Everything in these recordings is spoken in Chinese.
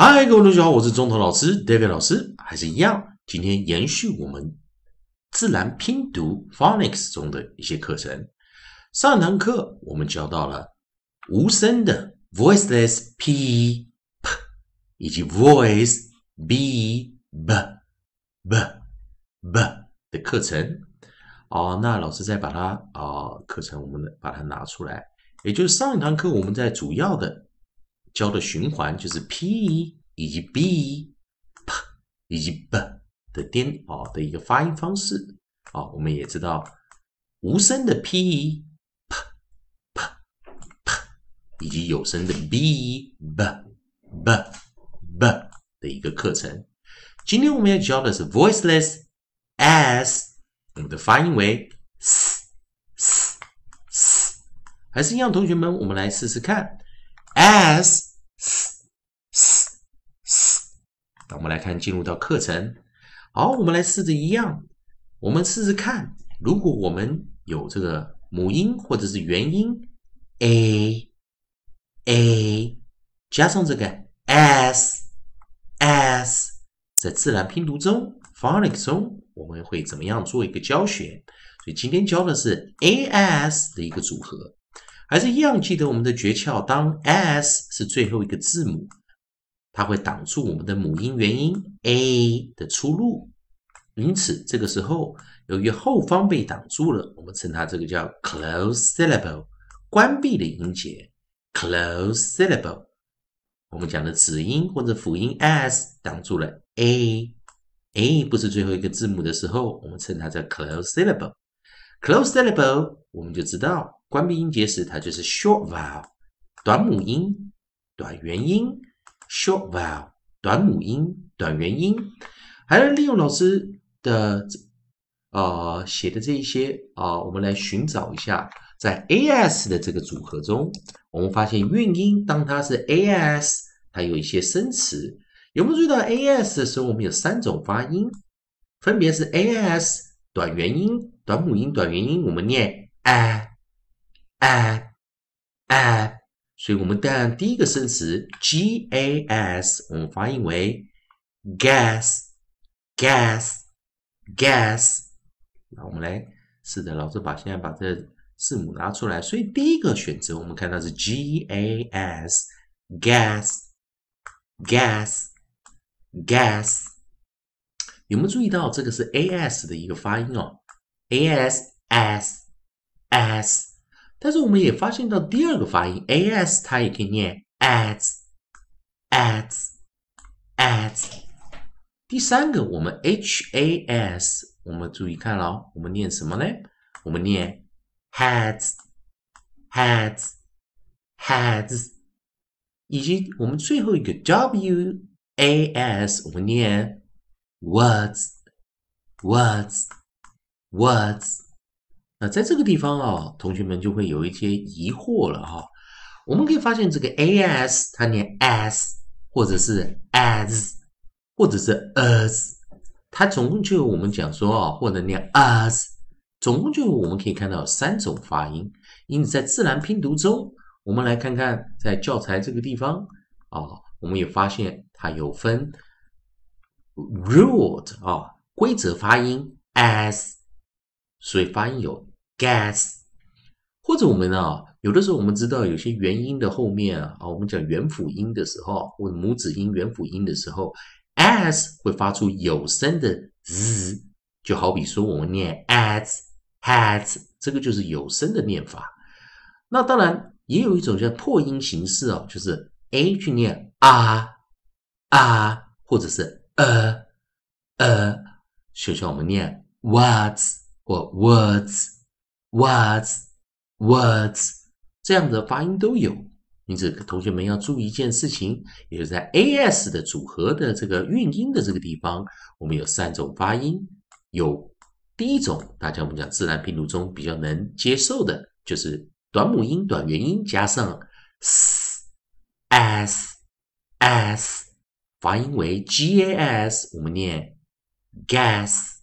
嗨，各位同学好，我是中童老师 David 老师，还是一样，今天延续我们自然拼读 Phonics 中的一些课程。上一堂课我们教到了无声的 voiceless p p 以及 voice b b b b 的课程。哦，那老师再把它啊课程我们把它拿出来，也就是上一堂课我们在主要的教的循环就是 p 以及 b p 以及 b 的颠哦的一个发音方式啊，我们也知道无声的 p p p p 以及有声的 b b b b 的一个课程。今天我们要教的是 voiceless s。我们的发音为 s s s，还是一样，同学们，我们来试试看 s s s s。那我来看，进入到课程。好，我们来试着一样，我们试试看，如果我们有这个母音或者是元音 a a 加上这个 s s，在自然拼读中。Phonics 中我们会怎么样做一个教学？所以今天教的是 a s 的一个组合，还是一样记得我们的诀窍。当 s 是最后一个字母，它会挡住我们的母音元音 a 的出路，因此这个时候由于后方被挡住了，我们称它这个叫 close syllable，关闭的音节 close syllable。我们讲的子音或者辅音 s 挡住了 a。a 不是最后一个字母的时候，我们称它叫 close syllable。close syllable，我们就知道关闭音节时，它就是 short vowel，短母音、短元音。Short vowel，短母音、短元音。还能利用老师的呃写的这一些啊，我们来寻找一下，在 as 的这个组合中，我们发现韵音当它是 as，它有一些生词。有没有注意到 a s 的时候，我们有三种发音，分别是 a s 短元音、短母音、短元音，我们念 a a a，所以我们的第一个生词 g a s，我们发音为 gas gas gas。那我们来试着，老师把现在把这字母拿出来，所以第一个选择我们看到是 g a s gas gas。gas 有没有注意到这个是 as 的一个发音哦？as as as，但是我们也发现到第二个发音 as 它也可以念 as as as。第三个我们 has 我们注意看了，我们念什么呢？我们念 has，has，has，以及我们最后一个 w。a s 我们念 words words words，那在这个地方啊，同学们就会有一些疑惑了哈。我们可以发现这个 a s 它念 as，或者是 as，或者是 as，它总共就我们讲说啊，或者念 as，总共就我们可以看到三种发音。因此在自然拼读中，我们来看看在教材这个地方啊。我们也发现它有分 ruled 啊，规则发音 as，所以发音有 gas，或者我们啊，有的时候我们知道有些元音的后面啊，我们讲元辅音的时候，或者母子音元辅音的时候，s 会发出有声的 z，就好比说我们念 as has，这个就是有声的念法。那当然也有一种叫破音形式哦，就是 a 去念。啊啊，或者是呃呃，就像我们念 words 或 words words words 这样的发音都有。因此，同学们要注意一件事情，也就是在 as 的组合的这个韵音的这个地方，我们有三种发音。有第一种，大家我们讲自然拼读中比较能接受的，就是短母音、短元音加上 s，s，s，发音为 gas，我们念 gas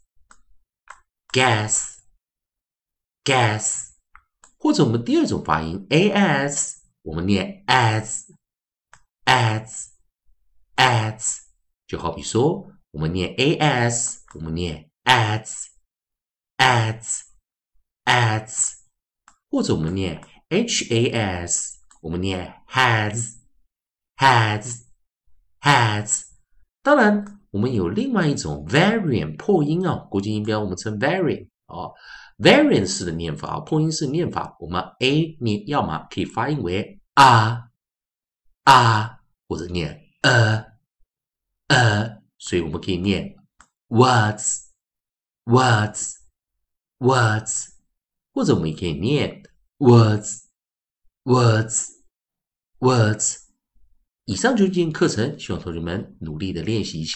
gas，gas，gas，或者我们第二种发音 as，我们念 as，as，as， ads，就好比说我们念 as，我们念 ads，ads，ads，或者我们念 has，我们念 has，has，has。当然， 我们有另外一种 variant 破音啊，国际音标我们称 variant 啊，variant 式的念法啊，破音式念法，我们 a 念要么可以发音为啊啊，或者念呃呃，所以我们可以念 words words words，或者我们也可以念 words words words。以上就是今天课程，希望同学们努力的练习一下。